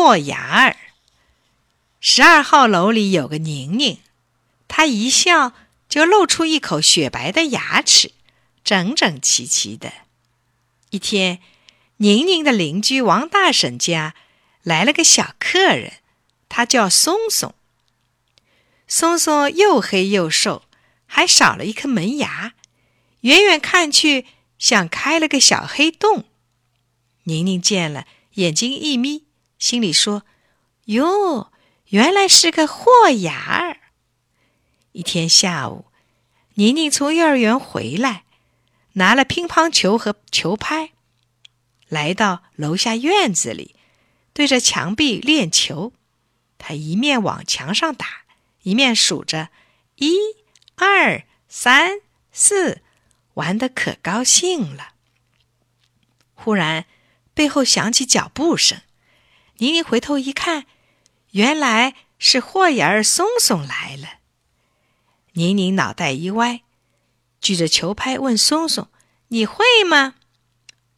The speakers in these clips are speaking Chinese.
豁牙儿。十二号楼里有个宁宁，她一笑就露出一口雪白的牙齿，整整齐齐的。一天，宁宁的邻居王大婶家来了个小客人，他叫松松。松松又黑又瘦，还少了一颗门牙，远远看去像开了个小黑洞。宁宁见了，眼睛一眯，心里说：“哟，原来是个豁牙儿。”一天下午，宁宁从幼儿园回来，拿了乒乓球和球拍，来到楼下院子里，对着墙壁练球。他一面往墙上打。一面数着，一、二、三、四，玩得可高兴了。忽然，背后响起脚步声。宁宁回头一看，原来是霍眼儿松松来了。宁宁脑袋一歪，举着球拍问松松：“你会吗？”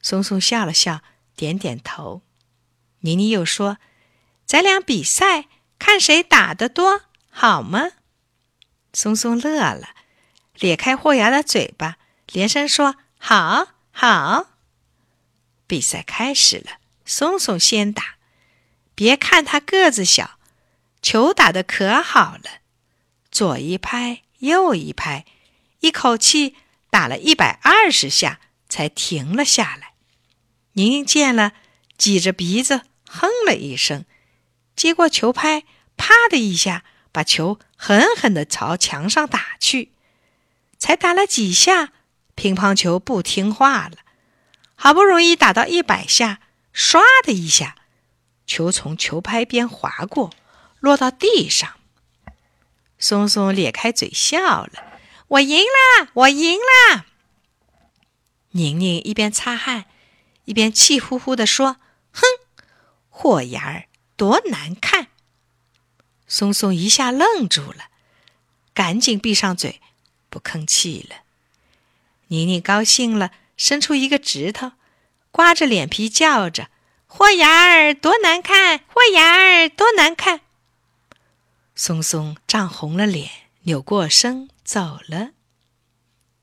松松笑了笑，点点头。宁宁又说：“咱俩比赛，看谁打得多。”好吗？松松乐了，咧开豁牙的嘴巴，连声说：“好好。”比赛开始了，松松先打。别看他个子小，球打得可好了，左一拍，右一拍，一口气打了一百二十下，才停了下来。宁宁见了，挤着鼻子哼了一声，接过球拍，啪的一下。把球狠狠地朝墙上打去，才打了几下，乒乓球不听话了。好不容易打到一百下，唰的一下，球从球拍边划过，落到地上。松松咧开嘴笑了：“我赢啦，我赢啦！”宁宁一边擦汗，一边气呼呼地说：“哼，豁牙儿多难看！”松松一下愣住了，赶紧闭上嘴，不吭气了。宁宁高兴了，伸出一个指头，刮着脸皮叫着：“豁牙儿多难看，豁牙儿多难看！”松松涨红了脸，扭过身走了。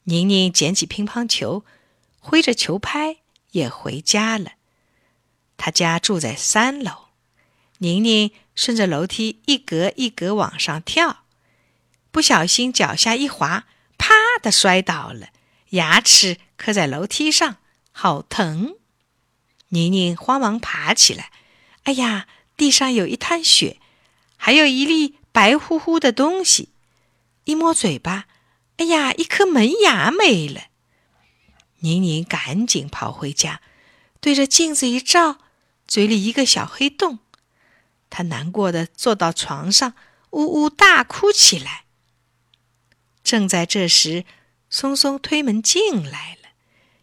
宁宁捡起乒乓球，挥着球拍也回家了。他家住在三楼。宁宁顺着楼梯一格一格往上跳，不小心脚下一滑，啪的摔倒了，牙齿磕在楼梯上，好疼！宁宁慌忙爬起来，哎呀，地上有一滩血，还有一粒白乎乎的东西。一摸嘴巴，哎呀，一颗门牙没了。宁宁赶紧跑回家，对着镜子一照，嘴里一个小黑洞。她难过的坐到床上，呜呜大哭起来。正在这时，松松推门进来了。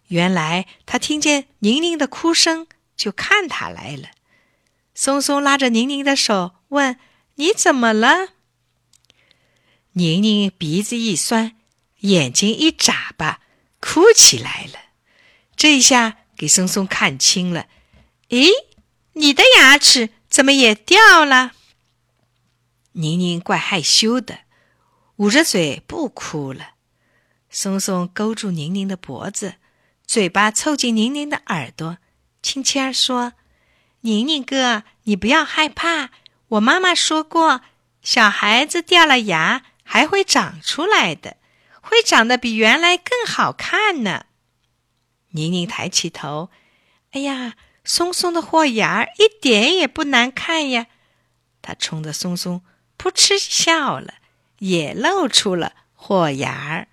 原来他听见宁宁的哭声，就看他来了。松松拉着宁宁的手，问：“你怎么了？”宁宁鼻子一酸，眼睛一眨巴，哭起来了。这一下给松松看清了。咦，你的牙齿？怎么也掉了？宁宁怪害羞的，捂着嘴不哭了。松松勾住宁宁的脖子，嘴巴凑近宁宁的耳朵，轻轻儿说：“宁宁哥，你不要害怕。我妈妈说过，小孩子掉了牙还会长出来的，会长得比原来更好看呢。”宁宁抬起头，哎呀！松松的豁牙儿一点也不难看呀，他冲着松松扑哧笑了，也露出了豁牙儿。